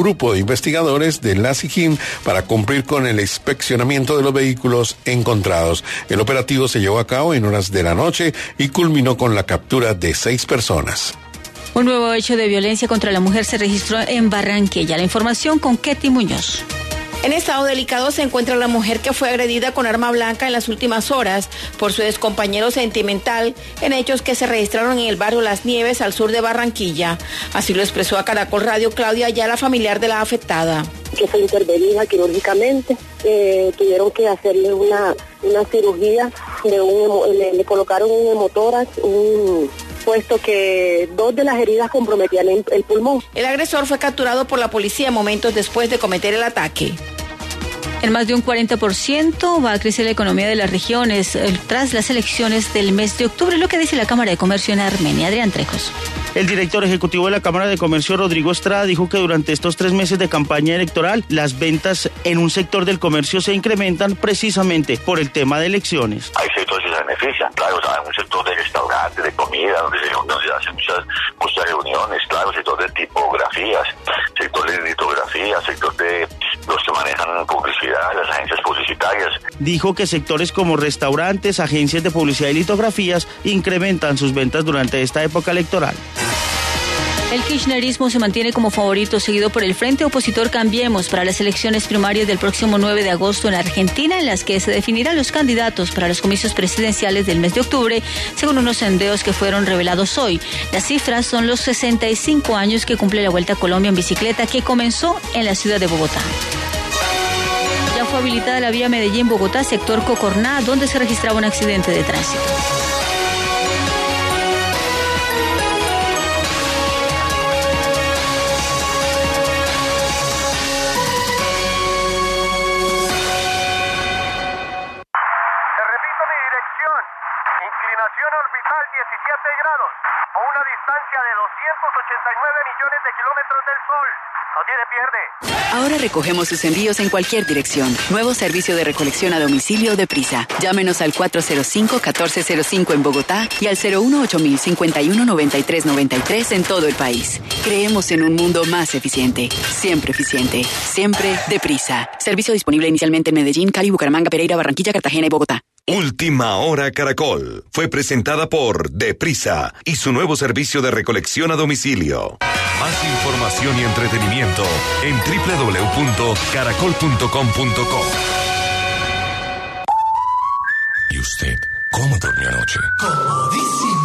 grupo de investigadores de la SIGIN para cumplir con el inspeccionamiento de los vehículos encontrados. El operativo se llevó a cabo en horas de la noche y culminó con la captura de seis personas. Un nuevo hecho de violencia contra la mujer se registró en Barranquilla. La información con Ketty Muñoz. En estado delicado se encuentra la mujer que fue agredida con arma blanca en las últimas horas por su compañero sentimental en hechos que se registraron en el barrio Las Nieves al sur de Barranquilla. Así lo expresó a Caracol Radio Claudia la familiar de la afectada. Que fue intervenida quirúrgicamente, eh, tuvieron que hacerle una, una cirugía, de un, le, colocaron un hemotoras, un puesto que dos de las heridas comprometían el pulmón. El agresor fue capturado por la policía momentos después de cometer el ataque. En más de un 40% va a crecer la economía de las regiones tras las elecciones del mes de octubre, lo que dice la Cámara de Comercio en Armenia. Adrián Trejos. El director ejecutivo de la Cámara de Comercio, Rodrigo Estrada, dijo que durante estos tres meses de campaña electoral, las ventas en un sector del comercio se incrementan precisamente por el tema de elecciones. Hay sectores que se benefician, claro, hay un sector de restaurantes, de comida, donde se, hacen muchas, muchas reuniones, claro, sector de tipografías, sector de litografía, sector de los que manejan publicidad, las agencias publicitarias. Dijo que sectores como restaurantes, agencias de publicidad y litografías incrementan sus ventas durante esta época electoral. El kirchnerismo se mantiene como favorito, seguido por el Frente Opositor Cambiemos para las elecciones primarias del próximo 9 de agosto en Argentina, en las que se definirán los candidatos para los comicios presidenciales del mes de octubre, según unos sondeos que fueron revelados hoy. Las cifras son los 65 años que cumple la Vuelta a Colombia en bicicleta, que comenzó en la ciudad de Bogotá. Fue habilitada la vía Medellín-Bogotá, sector Cocorná, donde se registraba un accidente de tránsito. Ahora recogemos sus envíos en cualquier dirección. Nuevo servicio de recolección a domicilio de Prisa. Llámenos al 405-1405 en Bogotá y al 018-519393 en todo el país. Creemos en un mundo más eficiente. Siempre eficiente. Siempre deprisa. Servicio disponible inicialmente en Medellín, Cali, Bucaramanga, Pereira, Barranquilla, Cartagena y Bogotá. Última Hora Caracol fue presentada por Deprisa y su nuevo servicio de recolección a domicilio. Más información y entretenimiento en www.caracol.com.co. ¿Y usted cómo durmió anoche? Comodísimo.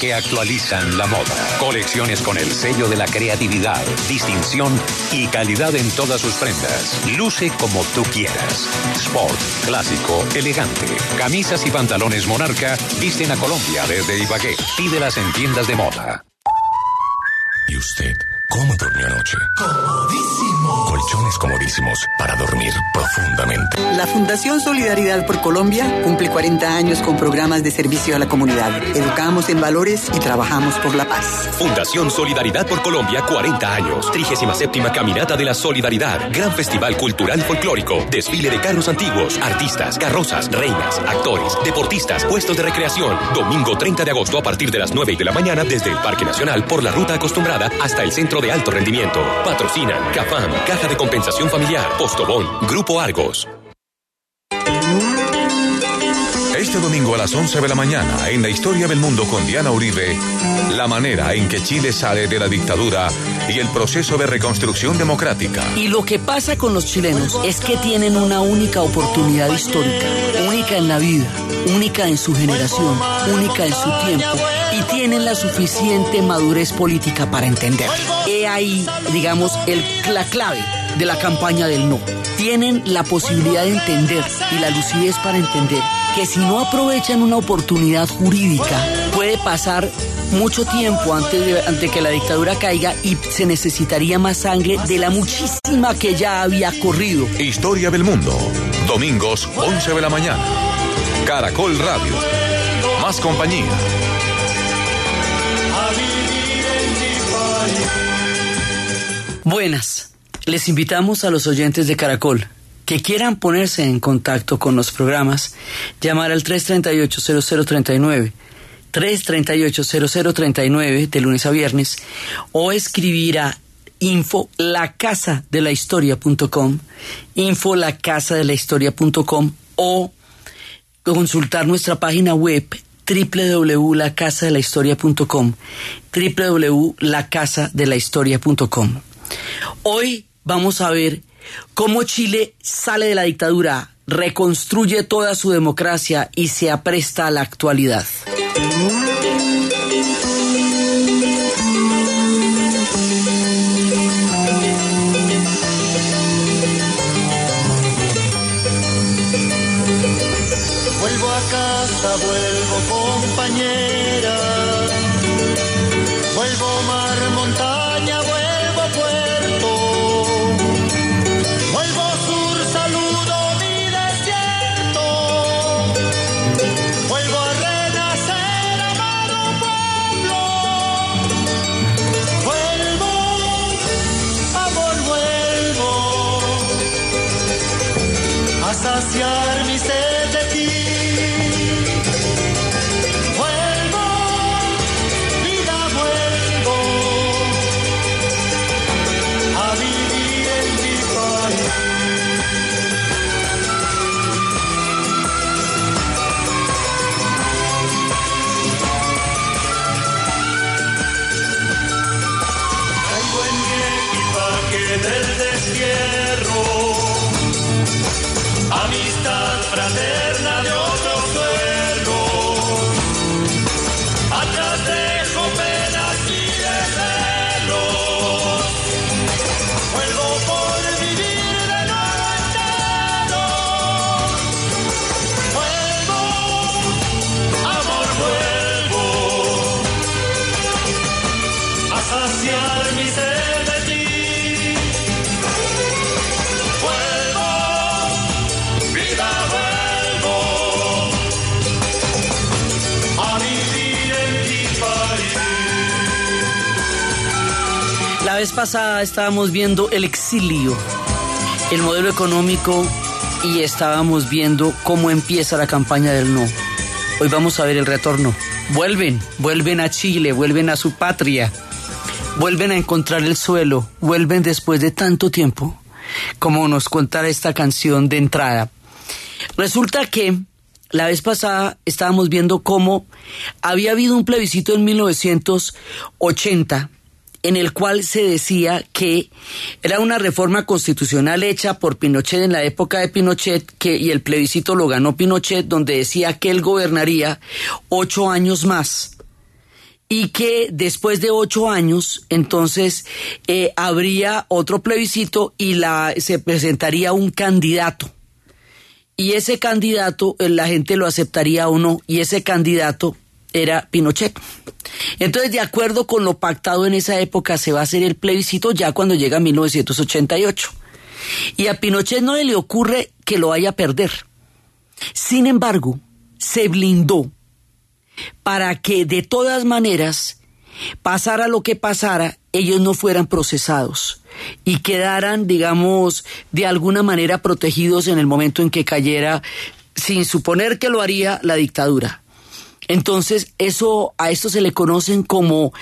que actualizan la moda. Colecciones con el sello de la creatividad, distinción y calidad en todas sus prendas. Luce como tú quieras. Sport, clásico, elegante. Camisas y pantalones Monarca visten a Colombia desde Ibagué. Pídelas en tiendas de moda. ¿Y usted cómo durmió anoche? Comodísimo. Colchones comodísimos para dormir profundamente. La Fundación Solidaridad por Colombia cumple 40 años con programas de servicio a la comunidad. Educamos en valores y trabajamos por la paz. Fundación Solidaridad por Colombia, 40 años. 37 Caminata de la Solidaridad. Gran Festival Cultural Folclórico. Desfile de carros antiguos, artistas, carrozas, reinas, actores, deportistas, puestos de recreación. Domingo 30 de agosto a partir de las 9 de la mañana desde el Parque Nacional por la ruta acostumbrada hasta el Centro de Alto Rendimiento. Patrocinan CAFAM, Caja de Compensación Familiar, Postobón, Grupo Argos. Este domingo a las 11 de la mañana, en la historia del mundo con Diana Uribe, la manera en que Chile sale de la dictadura y el proceso de reconstrucción democrática. Y lo que pasa con los chilenos es que tienen una única oportunidad histórica, única en la vida, única en su generación, única en su tiempo, y tienen la suficiente madurez política para entenderlo. He ahí, digamos, el, la clave de la campaña del no. Tienen la posibilidad de entender y la lucidez para entender que si no aprovechan una oportunidad jurídica, puede pasar mucho tiempo antes de, antes que la dictadura caiga y se necesitaría más sangre de la muchísima que ya había corrido. Historia del mundo. Domingos, 11 de la mañana. Caracol Radio. Más compañía. Buenas. Les invitamos a los oyentes de Caracol que quieran ponerse en contacto con los programas, llamar al 338-0039, 338-0039 de lunes a viernes, o escribir a info la de la historia.com, info la de la historia.com o consultar nuestra página web www.lacasadelahistoria.com www.lacasadelahistoria.com Hoy vamos a ver cómo Chile sale de la dictadura, reconstruye toda su democracia y se apresta a la actualidad. Vez pasada estábamos viendo el exilio, el modelo económico y estábamos viendo cómo empieza la campaña del no. Hoy vamos a ver el retorno. Vuelven, vuelven a Chile, vuelven a su patria, vuelven a encontrar el suelo, vuelven después de tanto tiempo, como nos contara esta canción de entrada. Resulta que la vez pasada estábamos viendo cómo había habido un plebiscito en 1980 en el cual se decía que era una reforma constitucional hecha por Pinochet en la época de Pinochet que, y el plebiscito lo ganó Pinochet donde decía que él gobernaría ocho años más. Y que después de ocho años entonces eh, habría otro plebiscito y la, se presentaría un candidato. Y ese candidato eh, la gente lo aceptaría o no y ese candidato era Pinochet. Entonces, de acuerdo con lo pactado en esa época, se va a hacer el plebiscito ya cuando llega 1988. Y a Pinochet no le ocurre que lo vaya a perder. Sin embargo, se blindó para que de todas maneras, pasara lo que pasara, ellos no fueran procesados y quedaran, digamos, de alguna manera protegidos en el momento en que cayera, sin suponer que lo haría la dictadura. Entonces, eso a esto se le conocen como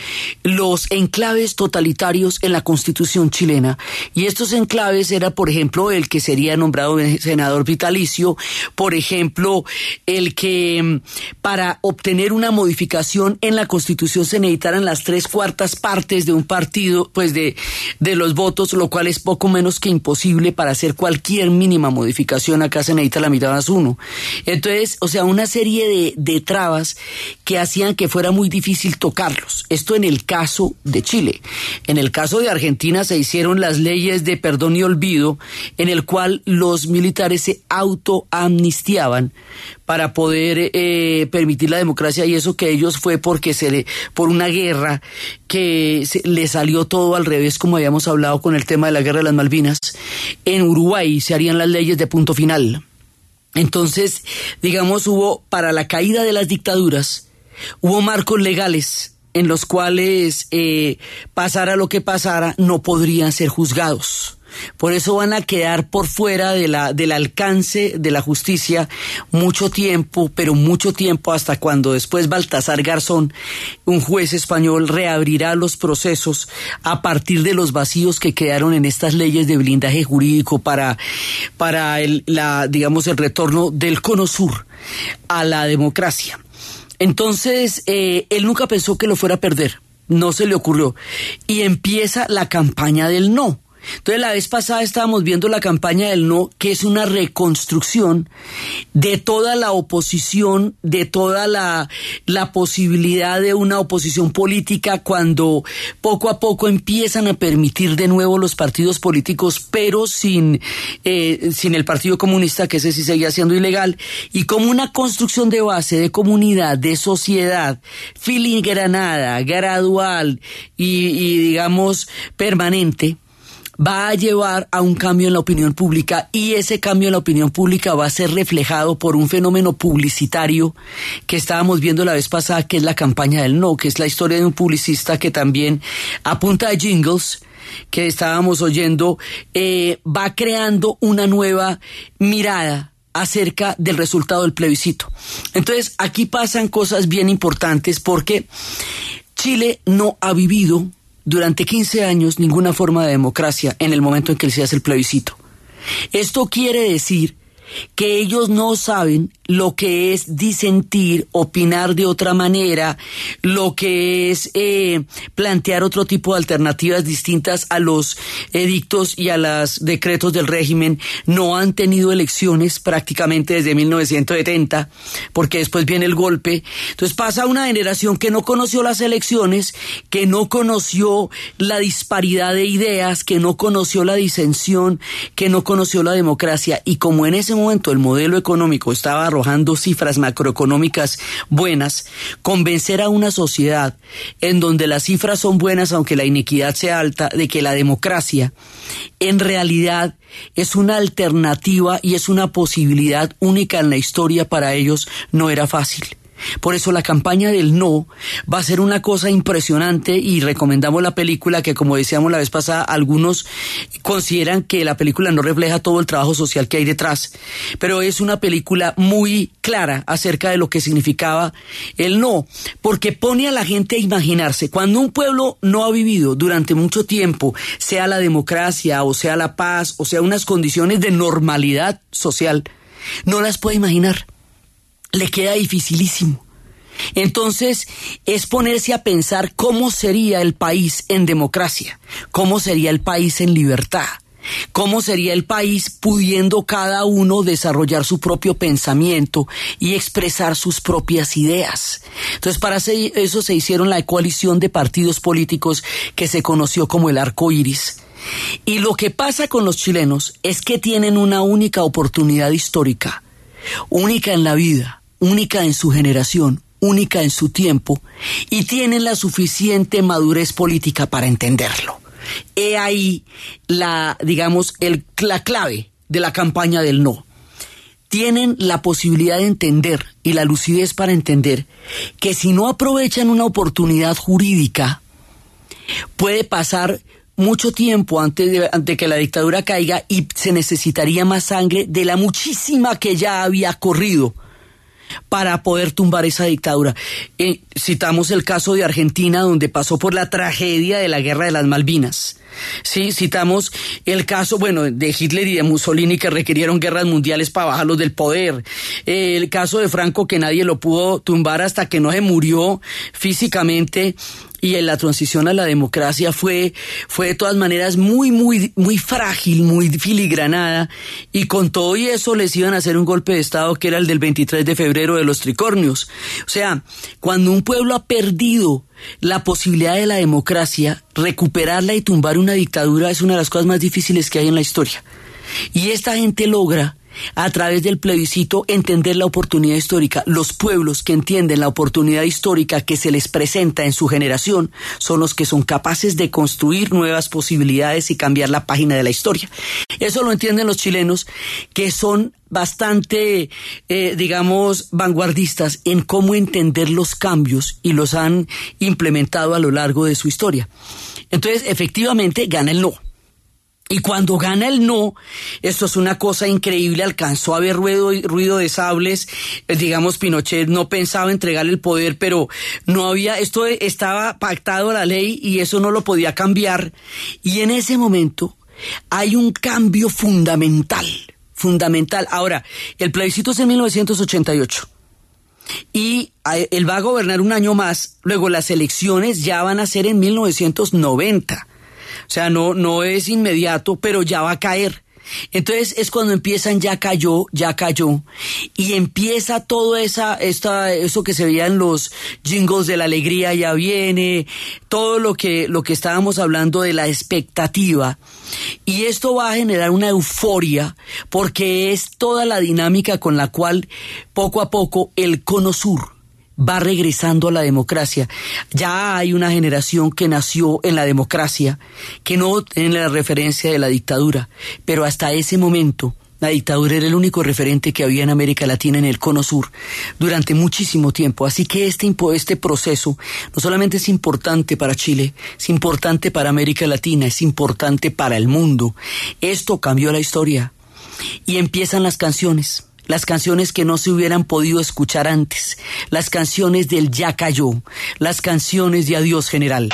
los enclaves totalitarios en la Constitución chilena. Y estos enclaves era, por ejemplo, el que sería nombrado senador vitalicio, por ejemplo, el que mm, para obtener una modificación en la Constitución se necesitaran las tres cuartas partes de un partido, pues de, de los votos, lo cual es poco menos que imposible para hacer cualquier mínima modificación. Acá se necesita la mitad más uno. Entonces, o sea, una serie de, de trabas que hacían que fuera muy difícil tocarlos. Esto en el caso de Chile. En el caso de Argentina se hicieron las leyes de perdón y olvido, en el cual los militares se autoamnistiaban para poder eh, permitir la democracia y eso que ellos fue porque se le, por una guerra que se, le salió todo al revés como habíamos hablado con el tema de la guerra de las Malvinas en Uruguay se harían las leyes de punto final entonces digamos hubo para la caída de las dictaduras hubo marcos legales en los cuales eh, pasara lo que pasara no podrían ser juzgados por eso van a quedar por fuera de la, del alcance de la justicia mucho tiempo, pero mucho tiempo hasta cuando después Baltasar Garzón, un juez español, reabrirá los procesos a partir de los vacíos que quedaron en estas leyes de blindaje jurídico para, para el, la, digamos, el retorno del cono sur a la democracia. Entonces, eh, él nunca pensó que lo fuera a perder, no se le ocurrió. Y empieza la campaña del no entonces la vez pasada estábamos viendo la campaña del no, que es una reconstrucción de toda la oposición, de toda la, la posibilidad de una oposición política cuando poco a poco empiezan a permitir de nuevo los partidos políticos, pero sin, eh, sin el Partido Comunista, que ese sí seguía siendo ilegal, y como una construcción de base, de comunidad, de sociedad, filigranada, gradual y, y digamos permanente, va a llevar a un cambio en la opinión pública y ese cambio en la opinión pública va a ser reflejado por un fenómeno publicitario que estábamos viendo la vez pasada, que es la campaña del no, que es la historia de un publicista que también a punta de jingles que estábamos oyendo, eh, va creando una nueva mirada acerca del resultado del plebiscito. Entonces, aquí pasan cosas bien importantes porque Chile no ha vivido durante 15 años ninguna forma de democracia en el momento en que se hace el plebiscito. Esto quiere decir que ellos no saben lo que es disentir, opinar de otra manera, lo que es eh, plantear otro tipo de alternativas distintas a los edictos y a los decretos del régimen. No han tenido elecciones prácticamente desde 1970, porque después viene el golpe. Entonces pasa una generación que no conoció las elecciones, que no conoció la disparidad de ideas, que no conoció la disensión, que no conoció la democracia. Y como en ese momento el modelo económico estaba arrojando cifras macroeconómicas buenas, convencer a una sociedad en donde las cifras son buenas aunque la iniquidad sea alta, de que la democracia en realidad es una alternativa y es una posibilidad única en la historia para ellos, no era fácil. Por eso la campaña del no va a ser una cosa impresionante y recomendamos la película que como decíamos la vez pasada, algunos consideran que la película no refleja todo el trabajo social que hay detrás, pero es una película muy clara acerca de lo que significaba el no, porque pone a la gente a imaginarse, cuando un pueblo no ha vivido durante mucho tiempo, sea la democracia o sea la paz o sea unas condiciones de normalidad social, no las puede imaginar le queda dificilísimo. Entonces es ponerse a pensar cómo sería el país en democracia, cómo sería el país en libertad, cómo sería el país pudiendo cada uno desarrollar su propio pensamiento y expresar sus propias ideas. Entonces para eso se hicieron la coalición de partidos políticos que se conoció como el arco iris. Y lo que pasa con los chilenos es que tienen una única oportunidad histórica, única en la vida, única en su generación, única en su tiempo, y tienen la suficiente madurez política para entenderlo. He ahí la, digamos, el, la clave de la campaña del no. Tienen la posibilidad de entender y la lucidez para entender que si no aprovechan una oportunidad jurídica, puede pasar mucho tiempo antes de, que la dictadura caiga y se necesitaría más sangre de la muchísima que ya había corrido para poder tumbar esa dictadura. Eh, citamos el caso de Argentina, donde pasó por la tragedia de la guerra de las Malvinas. Sí, citamos el caso, bueno, de Hitler y de Mussolini que requirieron guerras mundiales para bajarlos del poder. el caso de Franco que nadie lo pudo tumbar hasta que no se murió físicamente y en la transición a la democracia fue, fue de todas maneras muy, muy, muy frágil, muy filigranada, y con todo y eso les iban a hacer un golpe de Estado que era el del 23 de febrero de los tricornios. O sea, cuando un pueblo ha perdido la posibilidad de la democracia, recuperarla y tumbar una dictadura es una de las cosas más difíciles que hay en la historia. Y esta gente logra a través del plebiscito entender la oportunidad histórica. Los pueblos que entienden la oportunidad histórica que se les presenta en su generación son los que son capaces de construir nuevas posibilidades y cambiar la página de la historia. Eso lo entienden los chilenos que son bastante, eh, digamos, vanguardistas en cómo entender los cambios y los han implementado a lo largo de su historia. Entonces, efectivamente, gana el no. Y cuando gana el no, esto es una cosa increíble, alcanzó a haber ruido, ruido de sables, eh, digamos, Pinochet no pensaba entregarle el poder, pero no había, esto estaba pactado a la ley y eso no lo podía cambiar. Y en ese momento hay un cambio fundamental, fundamental. Ahora, el plebiscito es en 1988 y él va a gobernar un año más, luego las elecciones ya van a ser en 1990. O sea, no, no es inmediato, pero ya va a caer. Entonces es cuando empiezan ya cayó, ya cayó, y empieza todo esa, esta, eso que se veía en los jingles de la alegría ya viene, todo lo que, lo que estábamos hablando de la expectativa. Y esto va a generar una euforia porque es toda la dinámica con la cual poco a poco el cono sur, va regresando a la democracia. Ya hay una generación que nació en la democracia, que no tiene la referencia de la dictadura, pero hasta ese momento la dictadura era el único referente que había en América Latina en el cono sur durante muchísimo tiempo. Así que este, este proceso no solamente es importante para Chile, es importante para América Latina, es importante para el mundo. Esto cambió la historia. Y empiezan las canciones las canciones que no se hubieran podido escuchar antes, las canciones del ya cayó, las canciones de adiós general.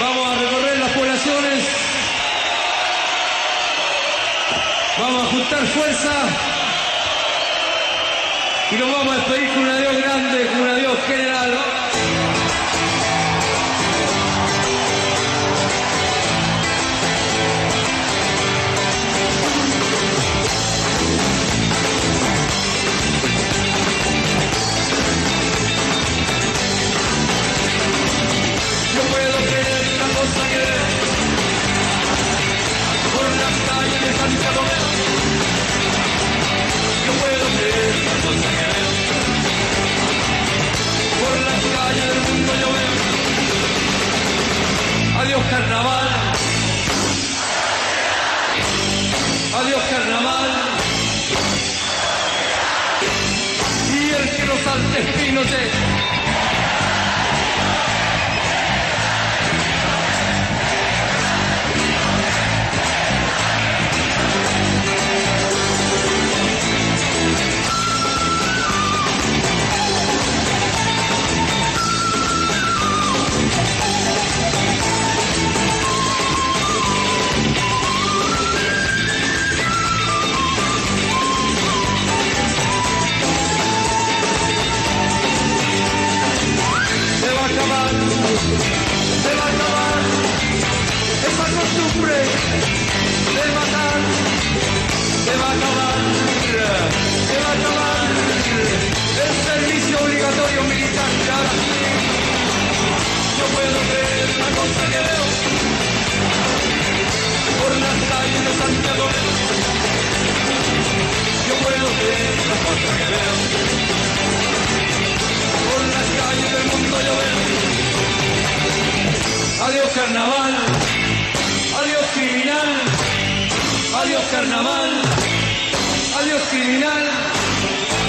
criminal, adiós criminal,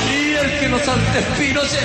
líder que nos antespinoche.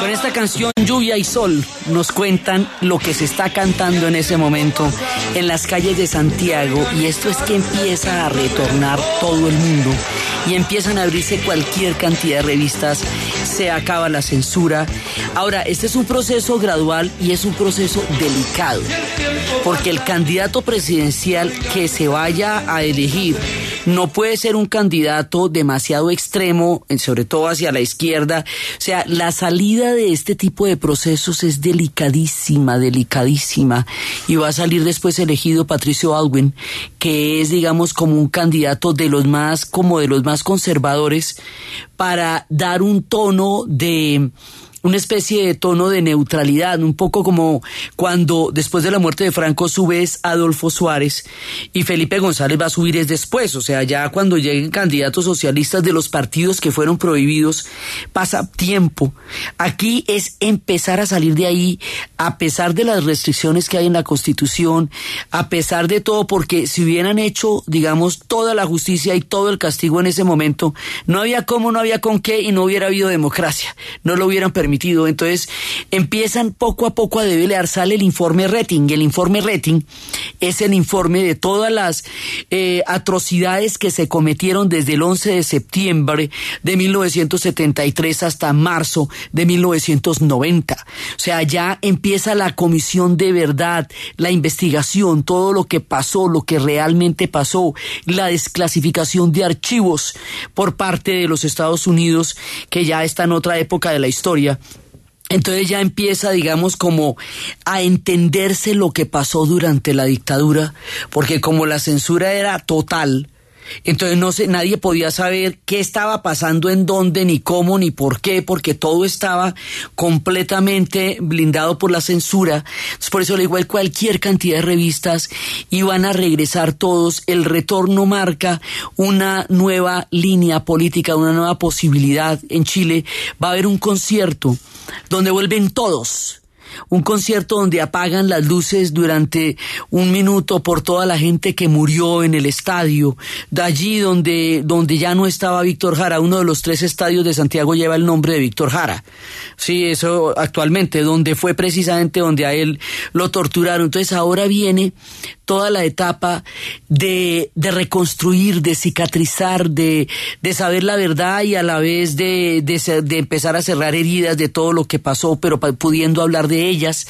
Con esta canción Lluvia y Sol nos cuentan lo que se está cantando en ese momento en las calles de Santiago y esto es que empieza a retornar todo el mundo y empiezan a abrirse cualquier cantidad de revistas se acaba la censura. Ahora, este es un proceso gradual y es un proceso delicado porque el candidato presidencial que se vaya a elegir no puede ser un candidato demasiado extremo, sobre todo hacia la izquierda. O sea, la salida de este tipo de procesos es delicadísima, delicadísima. Y va a salir después elegido Patricio Alwin, que es, digamos, como un candidato de los más, como de los más conservadores, para dar un tono de una especie de tono de neutralidad, un poco como cuando después de la muerte de Franco subes Adolfo Suárez y Felipe González va a subir es después, o sea, ya cuando lleguen candidatos socialistas de los partidos que fueron prohibidos, pasa tiempo. Aquí es empezar a salir de ahí a pesar de las restricciones que hay en la Constitución, a pesar de todo, porque si hubieran hecho, digamos, toda la justicia y todo el castigo en ese momento, no había cómo, no había con qué y no hubiera habido democracia, no lo hubieran permitido Entonces empiezan poco a poco a develar, sale el informe rating. El informe rating es el informe de todas las eh, atrocidades que se cometieron desde el 11 de septiembre de 1973 hasta marzo de 1990. O sea, ya empieza la comisión de verdad, la investigación, todo lo que pasó, lo que realmente pasó, la desclasificación de archivos por parte de los Estados Unidos, que ya está en otra época de la historia entonces ya empieza, digamos, como a entenderse lo que pasó durante la dictadura, porque como la censura era total, entonces no sé, nadie podía saber qué estaba pasando en dónde, ni cómo, ni por qué, porque todo estaba completamente blindado por la censura. Por eso le igual cualquier cantidad de revistas iban a regresar todos. El retorno marca una nueva línea política, una nueva posibilidad en Chile. Va a haber un concierto donde vuelven todos. Un concierto donde apagan las luces durante un minuto por toda la gente que murió en el estadio. De allí donde, donde ya no estaba Víctor Jara, uno de los tres estadios de Santiago lleva el nombre de Víctor Jara. Sí, eso actualmente, donde fue precisamente donde a él lo torturaron. Entonces ahora viene toda la etapa de, de reconstruir, de cicatrizar, de, de, saber la verdad y a la vez de, de, de, empezar a cerrar heridas de todo lo que pasó, pero pudiendo hablar de ellas.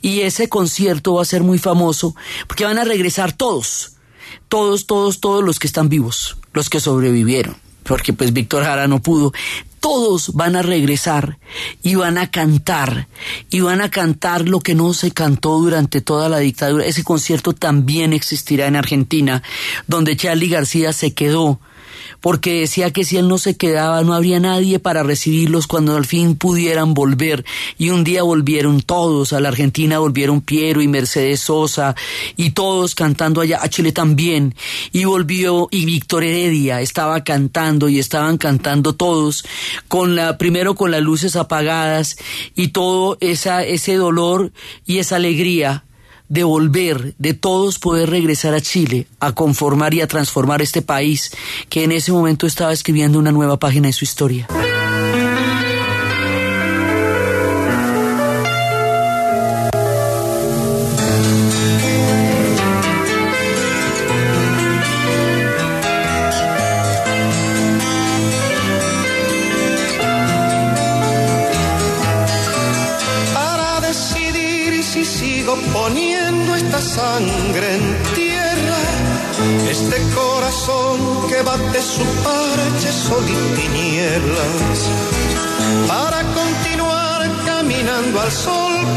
Y ese concierto va a ser muy famoso porque van a regresar todos, todos, todos, todos los que están vivos, los que sobrevivieron porque pues Víctor Jara no pudo, todos van a regresar y van a cantar, y van a cantar lo que no se cantó durante toda la dictadura. Ese concierto también existirá en Argentina, donde Charlie García se quedó porque decía que si él no se quedaba no habría nadie para recibirlos cuando al fin pudieran volver. Y un día volvieron todos, a la Argentina volvieron Piero y Mercedes Sosa y todos cantando allá, a Chile también. Y volvió y Víctor Heredia estaba cantando y estaban cantando todos, con la, primero con las luces apagadas y todo esa, ese dolor y esa alegría de volver, de todos poder regresar a Chile, a conformar y a transformar este país que en ese momento estaba escribiendo una nueva página de su historia.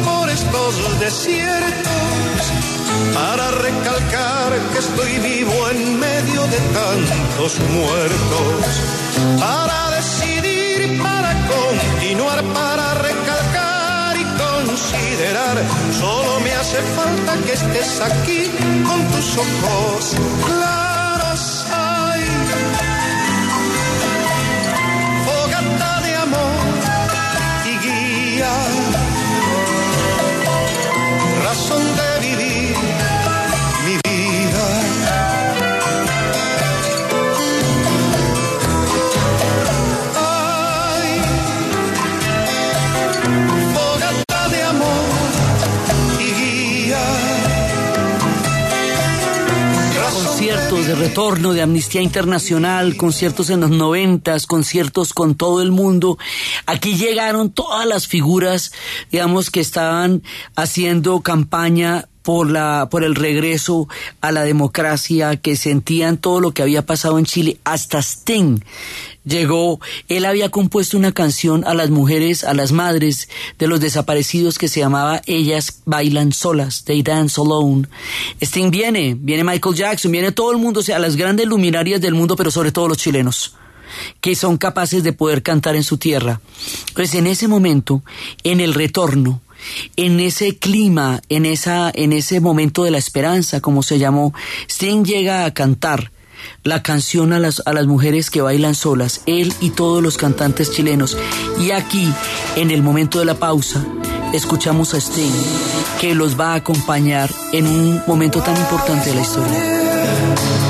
Por estos desiertos, para recalcar que estoy vivo en medio de tantos muertos, para decidir, para continuar, para recalcar y considerar. Solo me hace falta que estés aquí con tus ojos claros. De retorno de Amnistía Internacional, conciertos en los noventas, conciertos con todo el mundo. Aquí llegaron todas las figuras, digamos, que estaban haciendo campaña por la por el regreso a la democracia, que sentían todo lo que había pasado en Chile, hasta Sting llegó, él había compuesto una canción a las mujeres, a las madres de los desaparecidos que se llamaba Ellas bailan solas, They Dance Alone. Sting viene, viene Michael Jackson, viene todo el mundo, o sea, las grandes luminarias del mundo, pero sobre todo los chilenos que son capaces de poder cantar en su tierra. Entonces, en ese momento, en el retorno, en ese clima, en, esa, en ese momento de la esperanza, como se llamó, Sting llega a cantar la canción a las, a las mujeres que bailan solas, él y todos los cantantes chilenos. Y aquí, en el momento de la pausa, escuchamos a Sting, que los va a acompañar en un momento tan importante de la historia.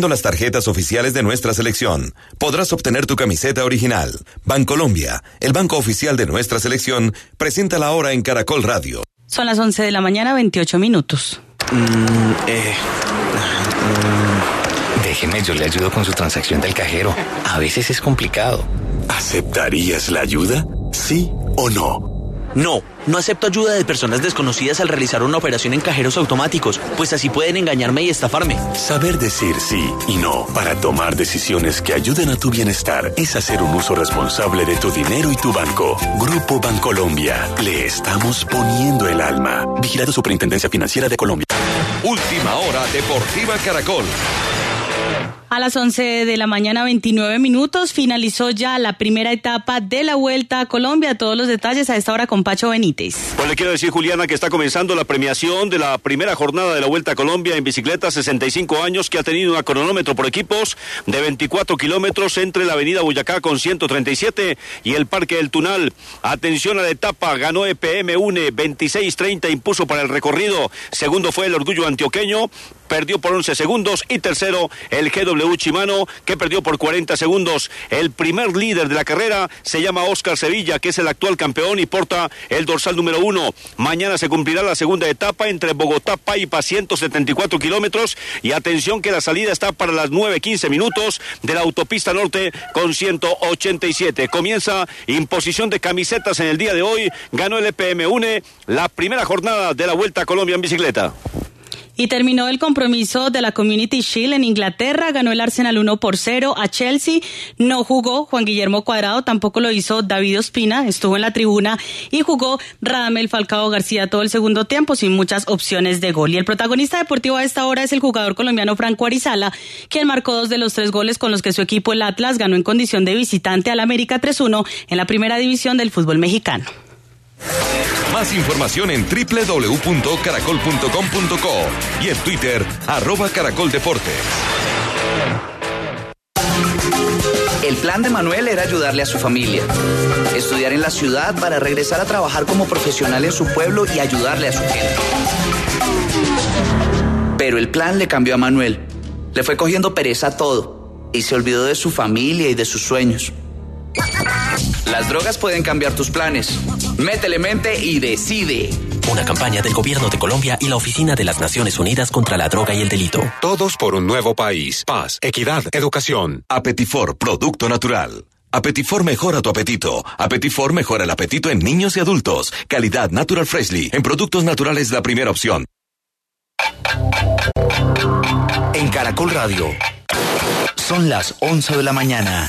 Usando las tarjetas oficiales de nuestra selección, podrás obtener tu camiseta original. Bancolombia, el banco oficial de nuestra selección, presenta la hora en Caracol Radio. Son las 11 de la mañana, 28 minutos. eh, mm, déjeme, yo le ayudo con su transacción del cajero. A veces es complicado. ¿Aceptarías la ayuda? ¿Sí o no? No, no acepto ayuda de personas desconocidas al realizar una operación en cajeros automáticos, pues así pueden engañarme y estafarme. Saber decir sí y no para tomar decisiones que ayuden a tu bienestar es hacer un uso responsable de tu dinero y tu banco. Grupo Bancolombia. Le estamos poniendo el alma. Vigilado Superintendencia Financiera de Colombia. Última hora Deportiva Caracol. A las 11 de la mañana, 29 minutos, finalizó ya la primera etapa de la Vuelta a Colombia. Todos los detalles a esta hora con Pacho Benítez. Pues le quiero decir, Juliana, que está comenzando la premiación de la primera jornada de la Vuelta a Colombia en bicicleta, 65 años, que ha tenido un cronómetro por equipos de 24 kilómetros entre la avenida Boyacá con 137 y el Parque del Tunal. Atención a la etapa, ganó EPM UNE, 26-30 impuso para el recorrido. Segundo fue el Orgullo Antioqueño, perdió por 11 segundos y tercero el GW Chimano que perdió por 40 segundos. El primer líder de la carrera se llama Oscar Sevilla que es el actual campeón y porta el dorsal número uno. Mañana se cumplirá la segunda etapa entre Bogotá Paipa 174 kilómetros y atención que la salida está para las 9.15 minutos de la autopista norte con 187. Comienza imposición de camisetas en el día de hoy. Ganó el EPM UNE la primera jornada de la Vuelta a Colombia en bicicleta. Y terminó el compromiso de la Community Shield en Inglaterra. Ganó el Arsenal 1 por 0 a Chelsea. No jugó Juan Guillermo Cuadrado, tampoco lo hizo David Ospina. Estuvo en la tribuna y jugó Radamel Falcao García todo el segundo tiempo sin muchas opciones de gol. Y el protagonista deportivo a esta hora es el jugador colombiano Franco Arizala, quien marcó dos de los tres goles con los que su equipo, el Atlas, ganó en condición de visitante al América 3-1 en la primera división del fútbol mexicano. Más información en www.caracol.com.co y en Twitter, arroba Caracol Deportes. El plan de Manuel era ayudarle a su familia, estudiar en la ciudad para regresar a trabajar como profesional en su pueblo y ayudarle a su gente. Pero el plan le cambió a Manuel. Le fue cogiendo pereza a todo y se olvidó de su familia y de sus sueños. Las drogas pueden cambiar tus planes. Métele mente y decide. Una campaña del Gobierno de Colombia y la Oficina de las Naciones Unidas contra la Droga y el Delito. Todos por un nuevo país. Paz, equidad, educación. Apetifor, producto natural. Apetifor mejora tu apetito. Apetifor mejora el apetito en niños y adultos. Calidad Natural Freshly. En productos naturales la primera opción. En Caracol Radio. Son las 11 de la mañana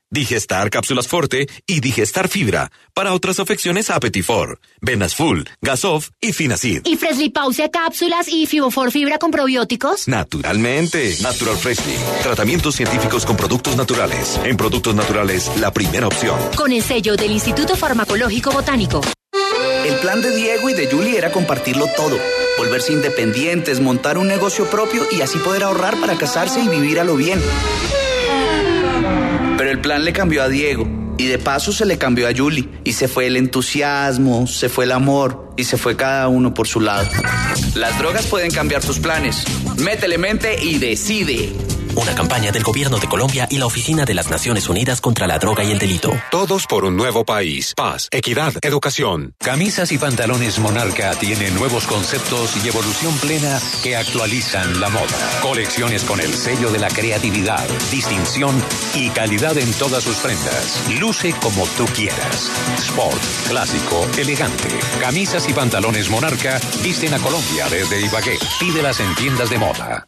Digestar cápsulas forte y Digestar fibra para otras afecciones a Apetifor, Venas Full, Gasof y Finacid. Y Freshly Pause cápsulas y Fibofor fibra con probióticos. Naturalmente, Natural Freshly. Tratamientos científicos con productos naturales. En productos naturales, la primera opción. Con el sello del Instituto Farmacológico Botánico. El plan de Diego y de Julie era compartirlo todo, volverse independientes, montar un negocio propio y así poder ahorrar para casarse y vivir a lo bien. El plan le cambió a Diego y de paso se le cambió a Julie y se fue el entusiasmo, se fue el amor y se fue cada uno por su lado. Las drogas pueden cambiar tus planes. Métele mente y decide. Una campaña del Gobierno de Colombia y la Oficina de las Naciones Unidas contra la Droga y el Delito. Todos por un nuevo país. Paz, equidad, educación. Camisas y pantalones Monarca tienen nuevos conceptos y evolución plena que actualizan la moda. Colecciones con el sello de la creatividad, distinción y calidad en todas sus prendas. Luce como tú quieras. Sport, clásico, elegante. Camisas y pantalones Monarca visten a Colombia desde Ibagué. Pídelas en tiendas de moda.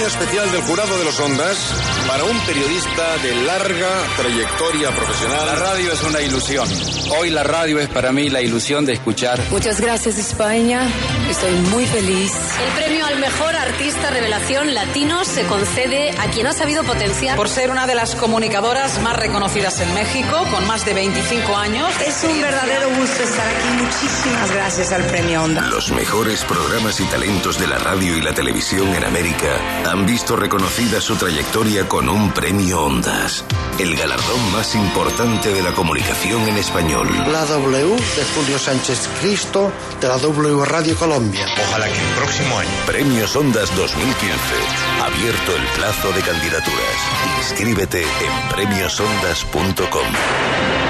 Premio especial del jurado de los Ondas para un periodista de larga trayectoria profesional. La radio es una ilusión. Hoy la radio es para mí la ilusión de escuchar. Muchas gracias España. Estoy muy feliz. El premio al mejor artista revelación latino se concede a quien ha sabido potenciar. Por ser una de las comunicadoras más reconocidas en México, con más de 25 años. Es un verdadero gusto estar aquí. Muchísimas gracias al premio Onda. Los mejores programas y talentos de la radio y la televisión en América han visto reconocida su trayectoria con un premio Ondas, el galardón más importante de la comunicación en español. La W de Julio Sánchez Cristo de la W Radio Colombia. Ojalá que el próximo año. Premios Ondas 2015. Abierto el plazo de candidaturas. Inscríbete en premiosondas.com.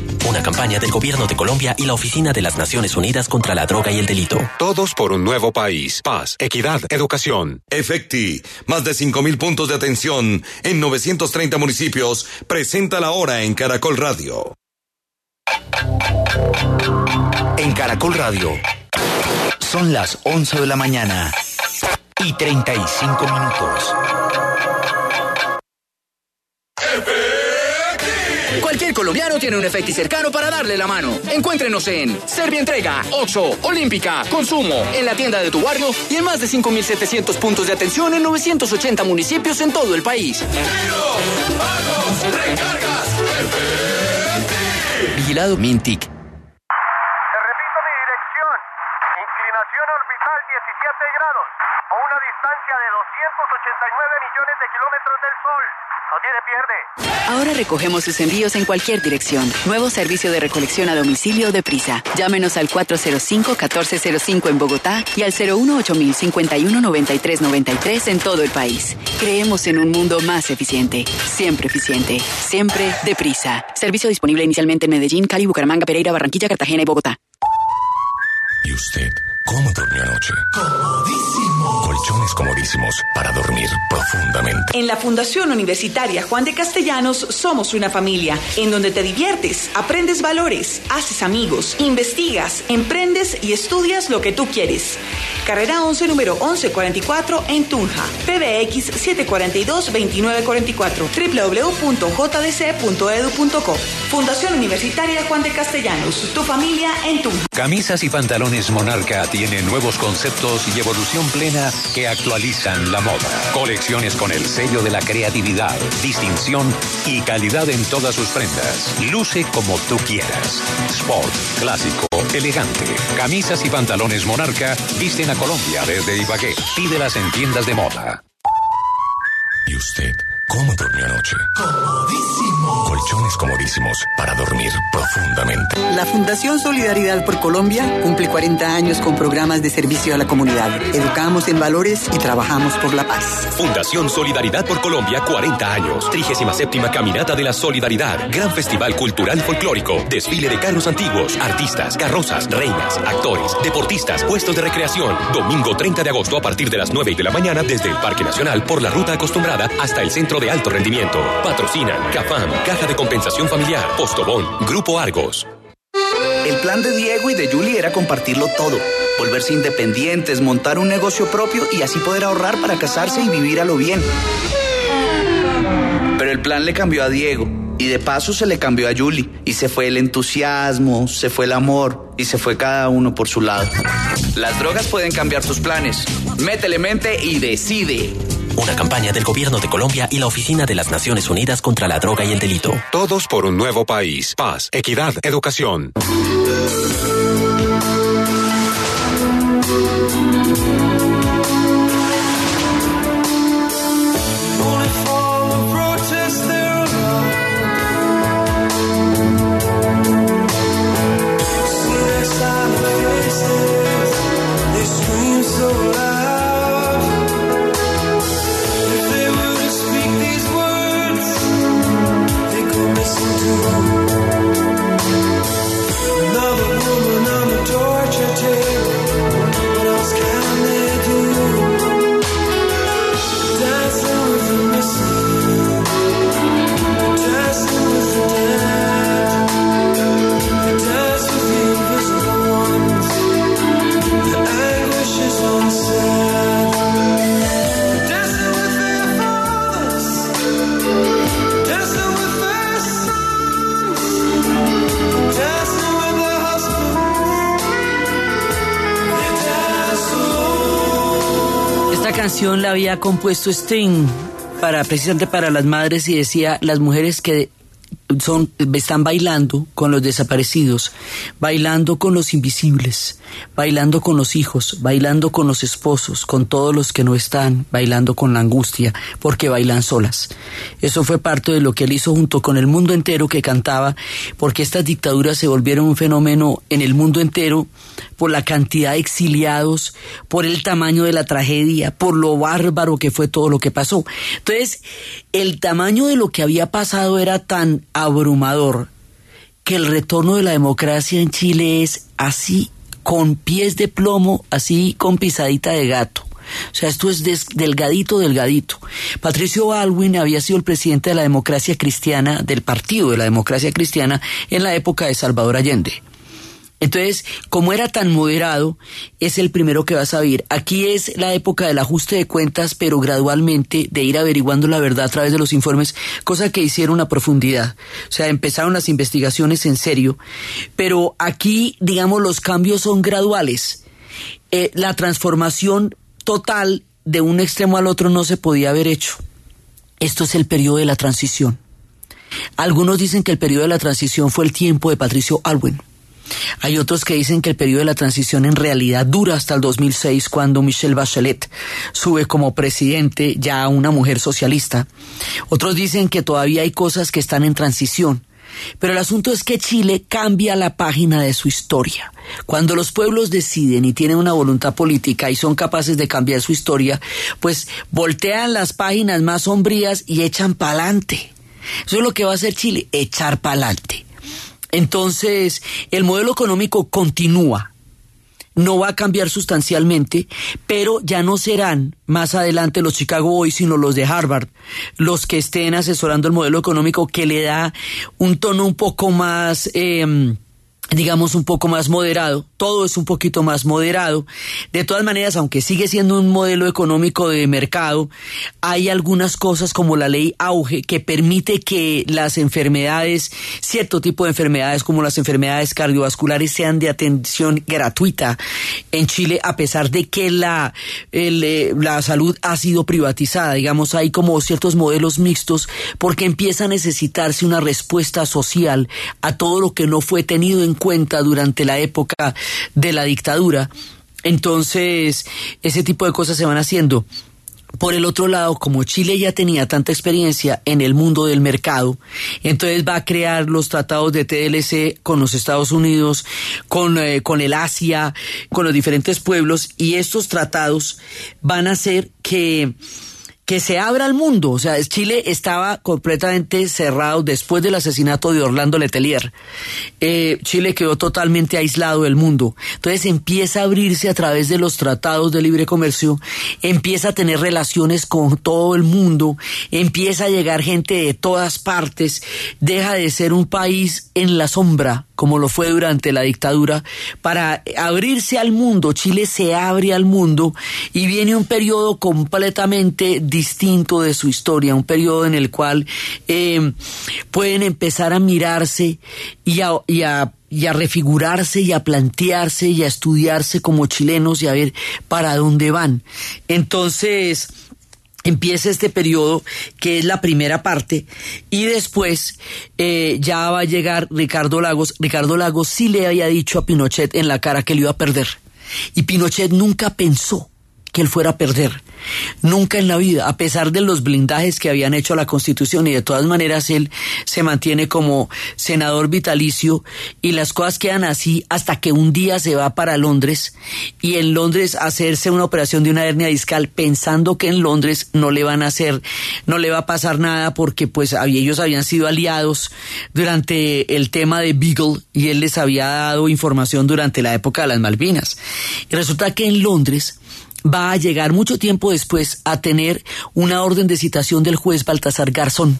Una campaña del Gobierno de Colombia y la Oficina de las Naciones Unidas contra la Droga y el Delito. Todos por un nuevo país. Paz, equidad, educación. Efecti, más de 5.000 puntos de atención en 930 municipios, presenta la hora en Caracol Radio. En Caracol Radio. Son las 11 de la mañana y 35 minutos. Cualquier colombiano tiene un efecti cercano para darle la mano. Encuéntrenos en Servientrega, Oxo, Olímpica, Consumo, en la tienda de tu barrio y en más de 5.700 puntos de atención en 980 municipios en todo el país. Vigilado Mintic. Inclinación orbital 17 grados, a una distancia de 289 millones de kilómetros del Sol. No tiene pierde. Ahora recogemos sus envíos en cualquier dirección. Nuevo servicio de recolección a domicilio de Prisa. Llámenos al 405-1405 en Bogotá y al 018-519393 en todo el país. Creemos en un mundo más eficiente. Siempre eficiente. Siempre deprisa. Servicio disponible inicialmente en Medellín, Cali, Bucaramanga, Pereira, Barranquilla, Cartagena y Bogotá. ¿Y usted cómo durmió anoche? Colchones comodísimos para dormir profundamente. En la Fundación Universitaria Juan de Castellanos somos una familia en donde te diviertes, aprendes valores, haces amigos, investigas, emprendes y estudias lo que tú quieres. Carrera 11, número 1144 en Tunja. PBX 742-2944. www.jdc.edu.co. Fundación Universitaria Juan de Castellanos. Tu familia en Tunja. Camisas y pantalones Monarca tienen nuevos conceptos y evolución plena plena que actualizan la moda. Colecciones con el sello de la creatividad, distinción y calidad en todas sus prendas. Luce como tú quieras. Sport, clásico, elegante. Camisas y pantalones Monarca visten a Colombia desde Ibagué. Pídelas en tiendas de moda. ¿Y usted cómo durmió anoche? Comodísimo. Colchones comodísimos para dormir profundamente. La Fundación Solidaridad por Colombia cumple 40 años con programas de servicio a la comunidad. Educamos en valores y trabajamos por la paz. Fundación Solidaridad por Colombia, 40 años. 37 Caminata de la Solidaridad. Gran Festival Cultural Folclórico. Desfile de carros antiguos, artistas, carrozas, reinas, actores, deportistas, puestos de recreación. Domingo 30 de agosto a partir de las 9 de la mañana desde el Parque Nacional por la ruta acostumbrada hasta el Centro de Alto Rendimiento. Patrocinan CAFAM, Caja de Compensación Familiar, Postobón, Grupo Argos. El plan de Diego y de Julie era compartirlo todo, volverse independientes, montar un negocio propio y así poder ahorrar para casarse y vivir a lo bien. Pero el plan le cambió a Diego y de paso se le cambió a Julie y se fue el entusiasmo, se fue el amor y se fue cada uno por su lado. Las drogas pueden cambiar tus planes. Métele mente y decide. Una campaña del Gobierno de Colombia y la Oficina de las Naciones Unidas contra la Droga y el Delito. Todos por un nuevo país. Paz, equidad, educación. Había compuesto Sting para precisamente para las madres y decía las mujeres que están bailando con los desaparecidos, bailando con los invisibles, bailando con los hijos, bailando con los esposos, con todos los que no están, bailando con la angustia, porque bailan solas. Eso fue parte de lo que él hizo junto con el mundo entero que cantaba, porque estas dictaduras se volvieron un fenómeno en el mundo entero por la cantidad de exiliados, por el tamaño de la tragedia, por lo bárbaro que fue todo lo que pasó. Entonces, el tamaño de lo que había pasado era tan abrumador que el retorno de la democracia en Chile es así, con pies de plomo, así con pisadita de gato. O sea, esto es delgadito, delgadito. Patricio Baldwin había sido el presidente de la democracia cristiana, del partido de la democracia cristiana, en la época de Salvador Allende. Entonces, como era tan moderado, es el primero que vas a ver. Aquí es la época del ajuste de cuentas, pero gradualmente de ir averiguando la verdad a través de los informes, cosa que hicieron a profundidad. O sea, empezaron las investigaciones en serio, pero aquí, digamos, los cambios son graduales. Eh, la transformación total de un extremo al otro no se podía haber hecho. Esto es el periodo de la transición. Algunos dicen que el periodo de la transición fue el tiempo de Patricio Alwin. Hay otros que dicen que el periodo de la transición en realidad dura hasta el 2006 cuando Michelle Bachelet sube como presidente ya a una mujer socialista. Otros dicen que todavía hay cosas que están en transición. Pero el asunto es que Chile cambia la página de su historia. Cuando los pueblos deciden y tienen una voluntad política y son capaces de cambiar su historia, pues voltean las páginas más sombrías y echan pa'lante. Eso es lo que va a hacer Chile, echar pa'lante. Entonces, el modelo económico continúa. No va a cambiar sustancialmente, pero ya no serán más adelante los Chicago Boys, sino los de Harvard, los que estén asesorando el modelo económico que le da un tono un poco más, eh, digamos, un poco más moderado. Todo es un poquito más moderado. De todas maneras, aunque sigue siendo un modelo económico de mercado, hay algunas cosas como la ley auge que permite que las enfermedades, cierto tipo de enfermedades como las enfermedades cardiovasculares sean de atención gratuita en Chile, a pesar de que la, eh, la salud ha sido privatizada. Digamos, hay como ciertos modelos mixtos porque empieza a necesitarse una respuesta social a todo lo que no fue tenido en cuenta durante la época de la dictadura. Entonces, ese tipo de cosas se van haciendo. Por el otro lado, como Chile ya tenía tanta experiencia en el mundo del mercado, entonces va a crear los tratados de TLC con los Estados Unidos, con, eh, con el Asia, con los diferentes pueblos, y estos tratados van a hacer que que se abra al mundo. O sea, Chile estaba completamente cerrado después del asesinato de Orlando Letelier. Eh, Chile quedó totalmente aislado del mundo. Entonces empieza a abrirse a través de los tratados de libre comercio, empieza a tener relaciones con todo el mundo, empieza a llegar gente de todas partes, deja de ser un país en la sombra como lo fue durante la dictadura, para abrirse al mundo. Chile se abre al mundo y viene un periodo completamente distinto de su historia, un periodo en el cual eh, pueden empezar a mirarse y a y a refigurarse y a plantearse y a estudiarse como chilenos y a ver para dónde van. Entonces, empieza este periodo que es la primera parte y después eh, ya va a llegar Ricardo Lagos. Ricardo Lagos sí le había dicho a Pinochet en la cara que le iba a perder y Pinochet nunca pensó que él fuera a perder. Nunca en la vida, a pesar de los blindajes que habían hecho a la Constitución y de todas maneras él se mantiene como senador vitalicio y las cosas quedan así hasta que un día se va para Londres y en Londres hacerse una operación de una hernia discal pensando que en Londres no le van a hacer, no le va a pasar nada porque pues ellos habían sido aliados durante el tema de Beagle y él les había dado información durante la época de las Malvinas. Y resulta que en Londres va a llegar mucho tiempo después a tener una orden de citación del juez Baltasar Garzón.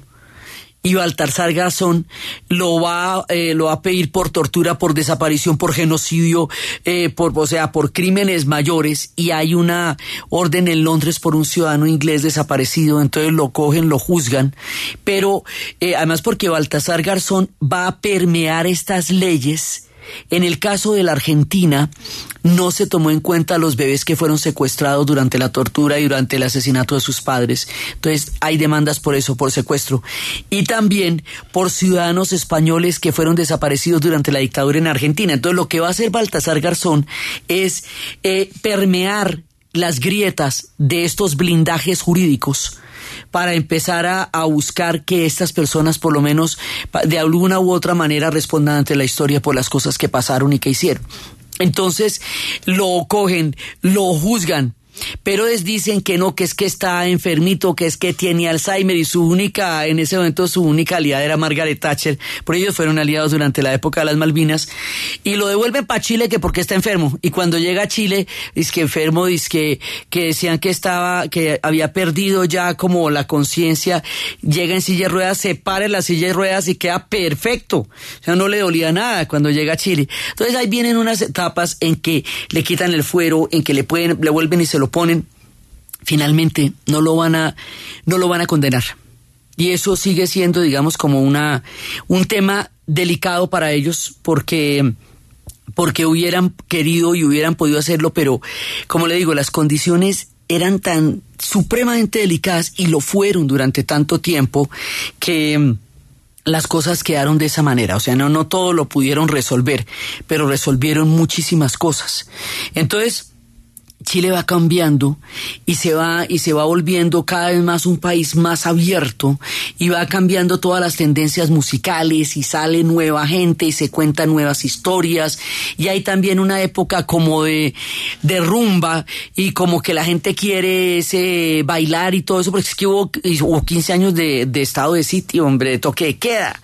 Y Baltasar Garzón lo va, eh, lo va a pedir por tortura, por desaparición, por genocidio, eh, por, o sea, por crímenes mayores. Y hay una orden en Londres por un ciudadano inglés desaparecido. Entonces lo cogen, lo juzgan. Pero eh, además porque Baltasar Garzón va a permear estas leyes en el caso de la Argentina, no se tomó en cuenta a los bebés que fueron secuestrados durante la tortura y durante el asesinato de sus padres. Entonces, hay demandas por eso, por secuestro. Y también por ciudadanos españoles que fueron desaparecidos durante la dictadura en Argentina. Entonces, lo que va a hacer Baltasar Garzón es eh, permear las grietas de estos blindajes jurídicos para empezar a, buscar que estas personas por lo menos de alguna u otra manera respondan ante la historia por las cosas que pasaron y que hicieron. Entonces lo cogen, lo juzgan, pero les dicen que no, que es que está enfermito, que es que tiene Alzheimer y su única, en ese momento su única aliada era Margaret Thatcher, por ellos fueron aliados durante la época de las Malvinas, y lo devuelven para Chile que porque está enfermo, y cuando llega a Chile, dice que enfermo, dice que, que decían que estaba, que había perdido ya como la conciencia, llega en silla de ruedas, se para en la silla de ruedas y queda perfecto, o sea, no le dolía nada cuando llega a Chile. Entonces ahí vienen unas etapas en que le quitan el fuero, en que le pueden, le vuelven y se lo ponen, finalmente no lo van a, no lo van a condenar. Y eso sigue siendo, digamos, como una, un tema delicado para ellos porque, porque hubieran querido y hubieran podido hacerlo, pero como le digo, las condiciones eran tan supremamente delicadas y lo fueron durante tanto tiempo que mm, las cosas quedaron de esa manera, o sea, no, no todo lo pudieron resolver, pero resolvieron muchísimas cosas. Entonces, Chile va cambiando y se va y se va volviendo cada vez más un país más abierto y va cambiando todas las tendencias musicales y sale nueva gente y se cuentan nuevas historias y hay también una época como de, de rumba y como que la gente quiere ese bailar y todo eso porque es que hubo, hubo 15 años de, de estado de sitio, hombre, de toque de queda.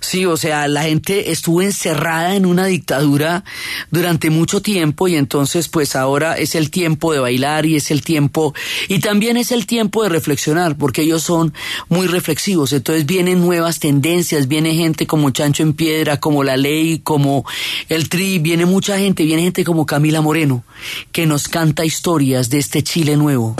Sí, o sea, la gente estuvo encerrada en una dictadura durante mucho tiempo y entonces pues ahora es el tiempo de bailar y es el tiempo y también es el tiempo de reflexionar porque ellos son muy reflexivos. Entonces vienen nuevas tendencias, viene gente como Chancho en Piedra, como La Ley, como El Tri, viene mucha gente, viene gente como Camila Moreno que nos canta historias de este Chile nuevo.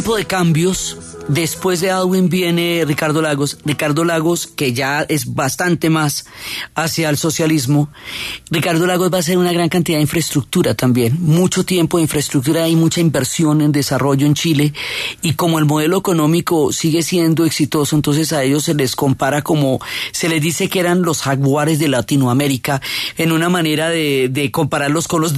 Tiempo de cambios. Después de Alwin viene Ricardo Lagos. Ricardo Lagos, que ya es bastante más hacia el socialismo. Ricardo Lagos va a hacer una gran cantidad de infraestructura también. Mucho tiempo de infraestructura y mucha inversión en desarrollo en Chile. Y como el modelo económico sigue siendo exitoso, entonces a ellos se les compara como, se les dice que eran los jaguares de Latinoamérica, en una manera de, de compararlos con los,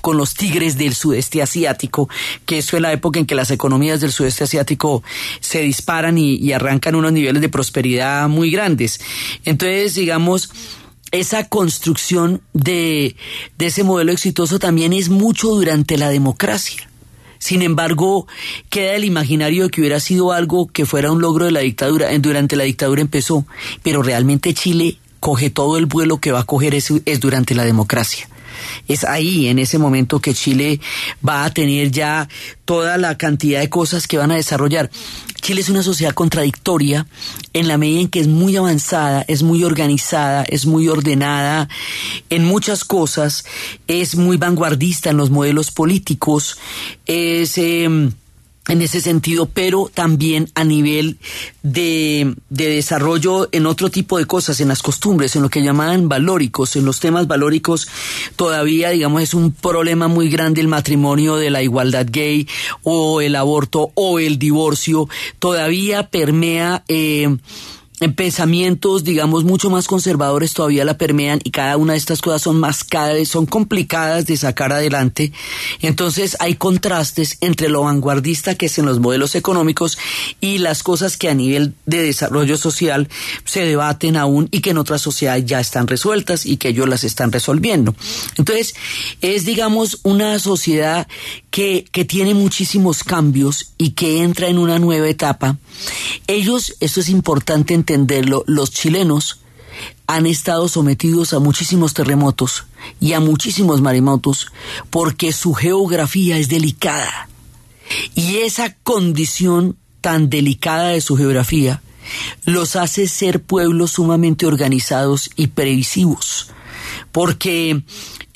con los tigres del sudeste asiático, que eso es la época en que las economías del sudeste asiático se disparan y arrancan unos niveles de prosperidad muy grandes. Entonces, digamos, esa construcción de, ese modelo exitoso también es mucho durante la democracia. Sin embargo, queda el imaginario de que hubiera sido algo que fuera un logro de la dictadura. Durante la dictadura empezó, pero realmente Chile coge todo el vuelo que va a coger es, es durante la democracia. Es ahí, en ese momento, que Chile va a tener ya toda la cantidad de cosas que van a desarrollar. Chile es una sociedad contradictoria en la medida en que es muy avanzada, es muy organizada, es muy ordenada en muchas cosas, es muy vanguardista en los modelos políticos, es... em, en ese sentido, pero también a nivel de, de desarrollo en otro tipo de cosas, en las costumbres, en lo que llamaban valóricos, en los temas valóricos, todavía, digamos, es un problema muy grande el matrimonio de la igualdad gay o el aborto o el divorcio, todavía permea eh, pensamientos, digamos, mucho más conservadores todavía la permean y cada una de estas cosas son más cada son complicadas de sacar adelante. Entonces hay contrastes entre lo vanguardista que es en los modelos económicos y las cosas que a nivel de desarrollo social se debaten aún y que en otras sociedades ya están resueltas y que ellos las están resolviendo. Entonces es, digamos, una sociedad que, que tiene muchísimos cambios y que entra en una nueva etapa. Ellos, esto es importante entenderlo, los chilenos han estado sometidos a muchísimos terremotos y a muchísimos maremotos porque su geografía es delicada. Y esa condición tan delicada de su geografía los hace ser pueblos sumamente organizados y previsivos. Porque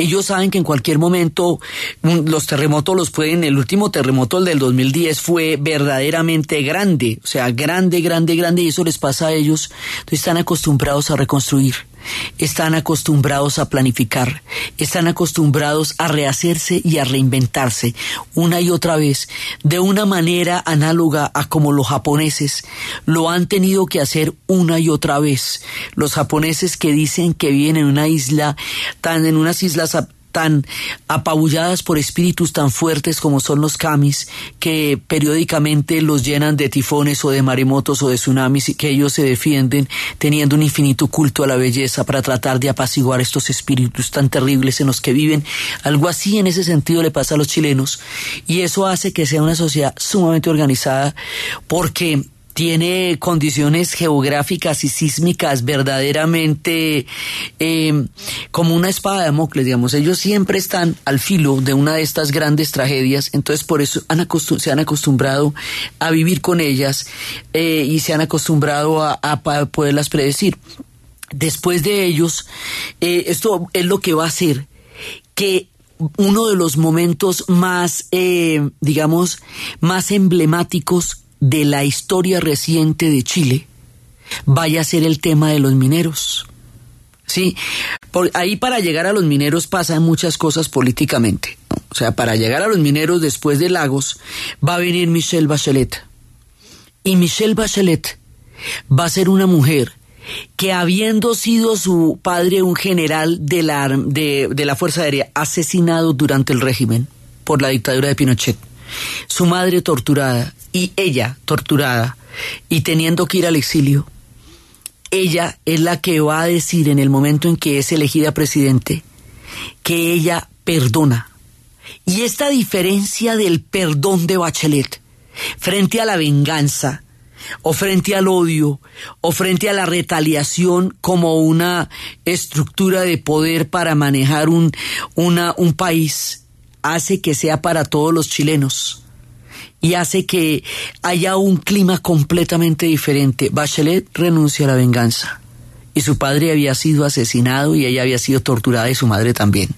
ellos saben que en cualquier momento mm, los terremotos los pueden, el último terremoto, el del 2010, fue verdaderamente grande, o sea, grande, grande, grande, y eso les pasa a ellos. Están acostumbrados a reconstruir, están acostumbrados a planificar, están acostumbrados a rehacerse y a reinventarse una y otra vez, de una manera análoga a como los japoneses lo han tenido que hacer una y otra vez. Los japoneses que dicen que viven en una isla, tan en unas islas tan apabulladas por espíritus tan fuertes como son los kamis, que periódicamente los llenan de tifones o de maremotos o de tsunamis y que ellos se defienden teniendo un infinito culto a la belleza para tratar de apaciguar estos espíritus tan terribles en los que viven. Algo así en ese sentido le pasa a los chilenos y eso hace que sea una sociedad sumamente organizada porque tiene condiciones geográficas y sísmicas verdaderamente eh, como una espada de Damocles, digamos. Ellos siempre están al filo de una de estas grandes tragedias, entonces por eso han se han acostumbrado a vivir con ellas eh, y se han acostumbrado a, a poderlas predecir. Después de ellos, eh, esto es lo que va a hacer que uno de los momentos más, eh, digamos, más emblemáticos de la historia reciente de Chile vaya a ser el tema de los mineros. Sí, por ahí para llegar a los mineros pasan muchas cosas políticamente. O sea, para llegar a los mineros después de Lagos va a venir Michelle Bachelet. Y Michelle Bachelet va a ser una mujer que habiendo sido su padre un general de la, de, de la Fuerza Aérea asesinado durante el régimen por la dictadura de Pinochet, su madre torturada y ella torturada y teniendo que ir al exilio, ella es la que va a decir en el momento en que es elegida presidente que ella perdona. Y esta diferencia del perdón de Bachelet frente a la venganza, o frente al odio, o frente a la retaliación como una estructura de poder para manejar un, un país, hace que sea para todos los chilenos y hace que haya un clima completamente diferente. Bachelet renuncia a la venganza y su padre había sido asesinado y ella había sido torturada y su madre también.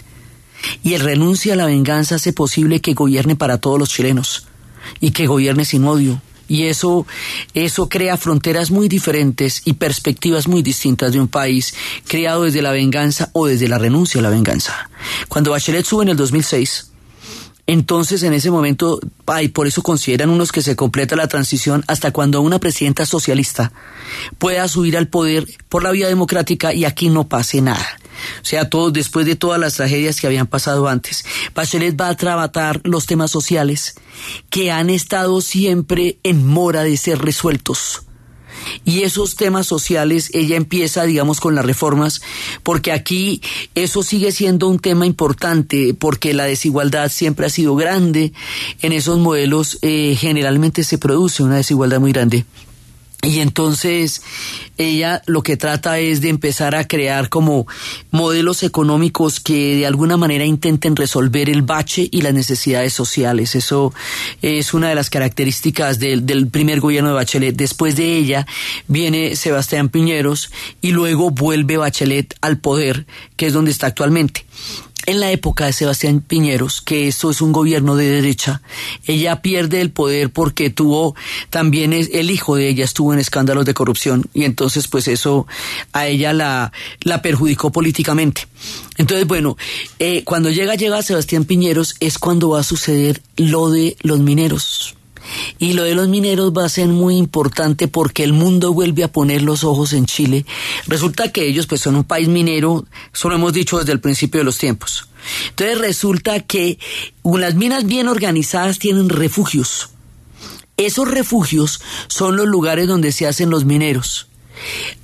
Y el renuncia a la venganza hace posible que gobierne para todos los chilenos y que gobierne sin odio. Y eso, eso crea fronteras muy diferentes y perspectivas muy distintas de un país creado desde la venganza o desde la renuncia a la venganza. Cuando Bachelet sube en el 2006, entonces, en ese momento, ay, por eso consideran unos que se completa la transición hasta cuando una presidenta socialista pueda subir al poder por la vía democrática y aquí no pase nada. O sea, todo, después de todas las tragedias que habían pasado antes. Bachelet va a tratar los temas sociales que han estado siempre en mora de ser resueltos y esos temas sociales ella empieza, digamos, con las reformas, porque aquí eso sigue siendo un tema importante, porque la desigualdad siempre ha sido grande. En esos modelos eh, generalmente se produce una desigualdad muy grande. Y entonces ella lo que trata es de empezar a crear como modelos económicos que de alguna manera intenten resolver el bache y las necesidades sociales. Eso es una de las características del, del primer gobierno de Bachelet. Después de ella viene Sebastián Piñeros y luego vuelve Bachelet al poder, que es donde está actualmente en la época de Sebastián Piñeros, que esto es un gobierno de derecha, ella pierde el poder porque tuvo también el hijo de ella estuvo en escándalos de corrupción y entonces pues eso a ella la, la perjudicó políticamente. Entonces bueno, eh, cuando llega llega Sebastián Piñeros es cuando va a suceder lo de los mineros. Y lo de los mineros va a ser muy importante porque el mundo vuelve a poner los ojos en Chile. Resulta que ellos pues son un país minero, eso lo hemos dicho desde el principio de los tiempos. Entonces resulta que las minas bien organizadas tienen refugios. Esos refugios son los lugares donde se hacen los mineros.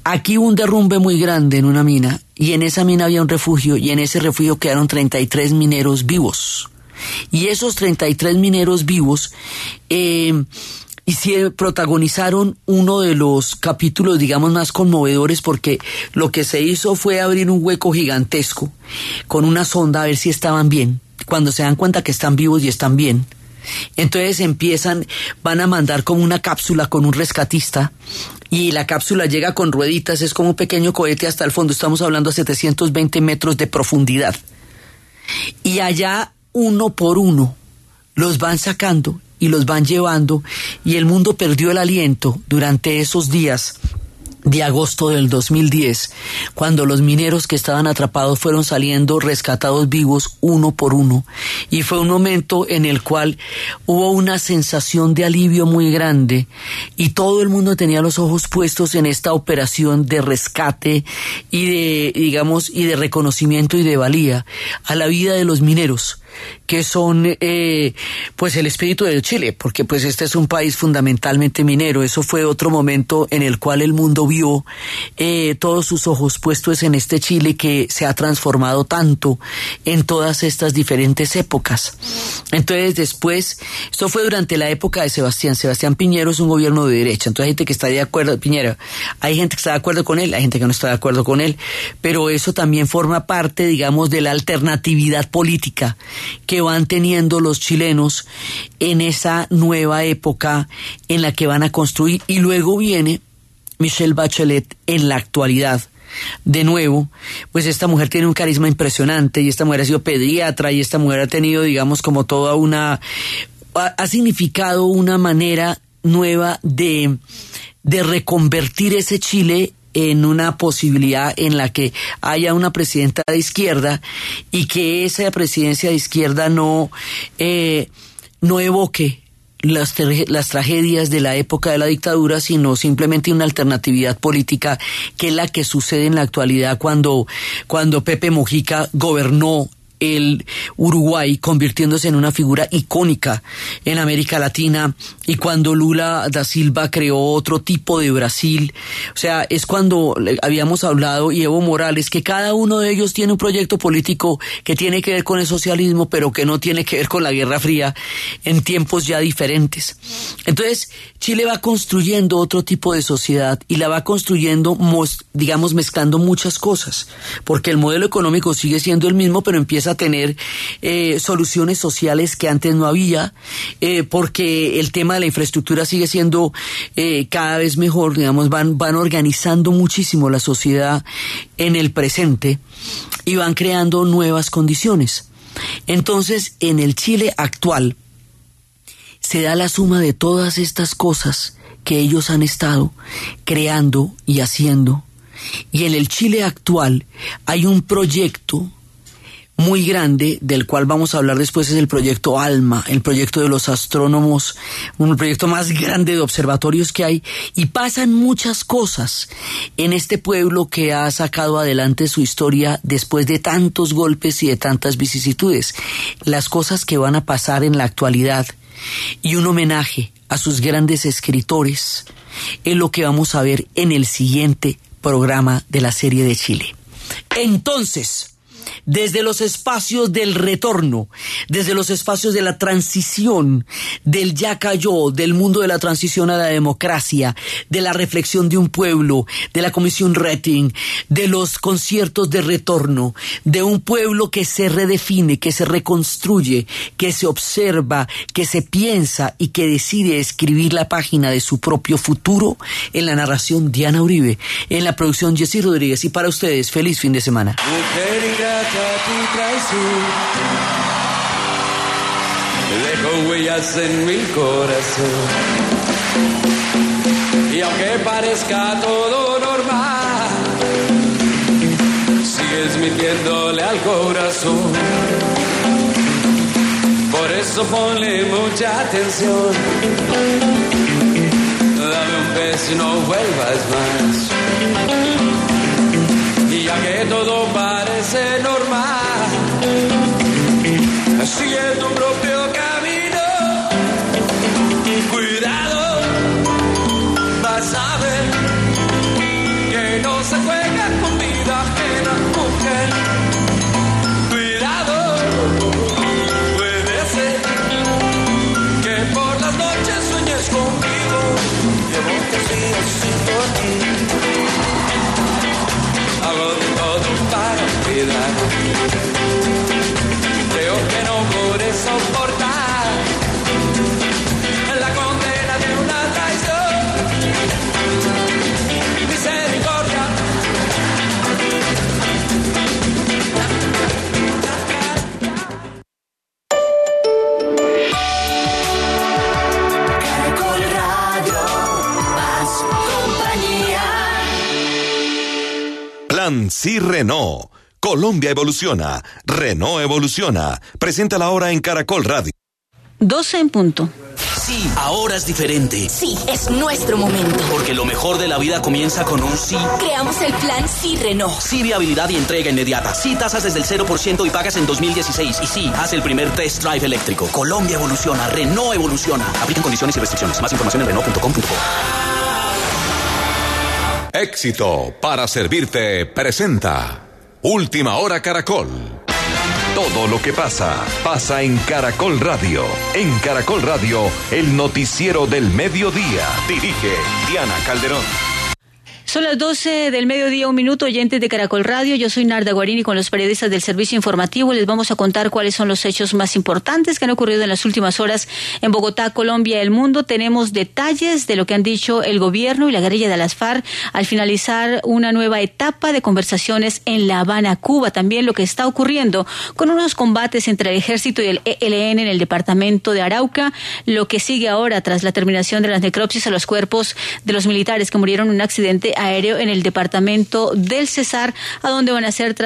Aquí hubo un derrumbe muy grande en una mina y en esa mina había un refugio y en ese refugio quedaron 33 mineros vivos. Y esos 33 mineros vivos eh, y se protagonizaron uno de los capítulos, digamos, más conmovedores porque lo que se hizo fue abrir un hueco gigantesco con una sonda a ver si estaban bien. Cuando se dan cuenta que están vivos y están bien, entonces empiezan, van a mandar como una cápsula con un rescatista y la cápsula llega con rueditas, es como un pequeño cohete hasta el fondo, estamos hablando a 720 metros de profundidad. Y allá uno por uno los van sacando y los van llevando y el mundo perdió el aliento durante esos días de agosto del 2010, cuando los mineros que estaban atrapados fueron saliendo rescatados vivos uno por uno. Y fue un momento en el cual hubo una sensación de alivio muy grande y todo el mundo tenía los ojos puestos en esta operación de rescate y de, digamos, y de reconocimiento y de valía a la vida de los mineros que son eh, pues el espíritu de Chile, porque pues este es un país fundamentalmente minero. Eso fue otro momento en el cual el mundo vio eh, todos sus ojos puestos en este Chile que se ha transformado tanto en todas estas diferentes épocas. Entonces después, esto fue durante la época de Sebastián. Sebastián Piñero es un gobierno de derecha, entonces hay gente que está de acuerdo, Piñera, hay gente que está de acuerdo con él, hay gente que no está de acuerdo con él, pero eso también forma parte, digamos, de la alternatividad política que van teniendo los chilenos en esa nueva época en la que van a construir. Y luego viene Michelle Bachelet en la actualidad. De nuevo, pues esta mujer tiene un carisma impresionante y esta mujer ha sido pediatra y esta mujer ha tenido, digamos, como toda una... ha, significado una manera nueva de, de reconvertir ese Chile en una posibilidad en la que haya una presidenta de izquierda y que esa presidencia de izquierda no, eh, no evoque las, las, tragedias de la época de la dictadura, sino simplemente una alternatividad política que es la que sucede en la actualidad cuando, cuando Pepe Mujica gobernó el Uruguay convirtiéndose en una figura icónica en América Latina y cuando Lula da Silva creó otro tipo de Brasil, o sea, es cuando habíamos hablado y Evo Morales que cada uno de ellos tiene un proyecto político que tiene que ver con el socialismo, pero que no tiene que ver con la Guerra Fría en tiempos ya diferentes. Entonces, Chile va construyendo otro tipo de sociedad y la va construyendo, digamos, mezclando muchas cosas, porque el modelo económico sigue siendo el mismo, pero empieza a tener eh, soluciones sociales que antes no había, eh, porque el tema de la infraestructura sigue siendo eh, cada vez mejor, digamos, van, van organizando muchísimo la sociedad en el presente y van creando nuevas condiciones. Entonces, en el Chile actual, se da la suma de todas estas cosas que ellos han estado creando y haciendo. Y en el Chile actual hay un proyecto muy grande del cual vamos a hablar después es el proyecto ALMA, el proyecto de los astrónomos, un proyecto más grande de observatorios que hay y pasan muchas cosas en este pueblo que ha sacado adelante su historia después de tantos golpes y de tantas vicisitudes. Las cosas que van a pasar en la actualidad y un homenaje a sus grandes escritores es lo que vamos a ver en el siguiente programa de la serie de Chile. Entonces, desde los espacios del retorno, desde los espacios de la transición, del ya cayó, del mundo de la transición a la democracia, de la reflexión de un pueblo, de la comisión Rating, de los conciertos de retorno, de un pueblo que se redefine, que se reconstruye, que se observa, que se piensa y que decide escribir la página de su propio futuro en la narración Diana Uribe, en la producción Jessy Rodríguez y para ustedes, feliz fin de semana. Traición. Dejo huellas en mi corazón. Y aunque parezca todo normal, sigues mintiéndole al corazón. Por eso ponle mucha atención. Dame un beso y no vuelvas más. Y ya que todo parece normal, sigue tu propio Sí Renault. Colombia evoluciona. Renault evoluciona. Presenta la hora en Caracol Radio. 12 en punto. Sí, ahora es diferente. Sí, es nuestro momento. Porque lo mejor de la vida comienza con un sí. Creamos el plan Sí Renault. Sí, viabilidad y entrega inmediata. Sí, tasas desde el 0% y pagas en 2016. Y sí, haz el primer test drive eléctrico. Colombia evoluciona, Renault evoluciona. Aplican condiciones y restricciones. Más información en Renault.com.co. Éxito para servirte presenta Última Hora Caracol. Todo lo que pasa, pasa en Caracol Radio. En Caracol Radio, el noticiero del mediodía. Dirige Diana Calderón. Son las 12 del mediodía, un minuto, oyentes de Caracol Radio. Yo soy Narda Guarini con los periodistas del servicio informativo. Les vamos a contar cuáles son los hechos más importantes que han ocurrido en las últimas horas en Bogotá, Colombia y el mundo. Tenemos detalles de lo que han dicho el gobierno y la guerrilla de las FARC al finalizar una nueva etapa de conversaciones en La Habana, Cuba. También lo que está ocurriendo con unos combates entre el ejército y el ELN en el departamento de Arauca. Lo que sigue ahora tras la terminación de las necropsias a los cuerpos de los militares que murieron en un accidente aéreo en el departamento del Cesar, a donde van a ser trasladados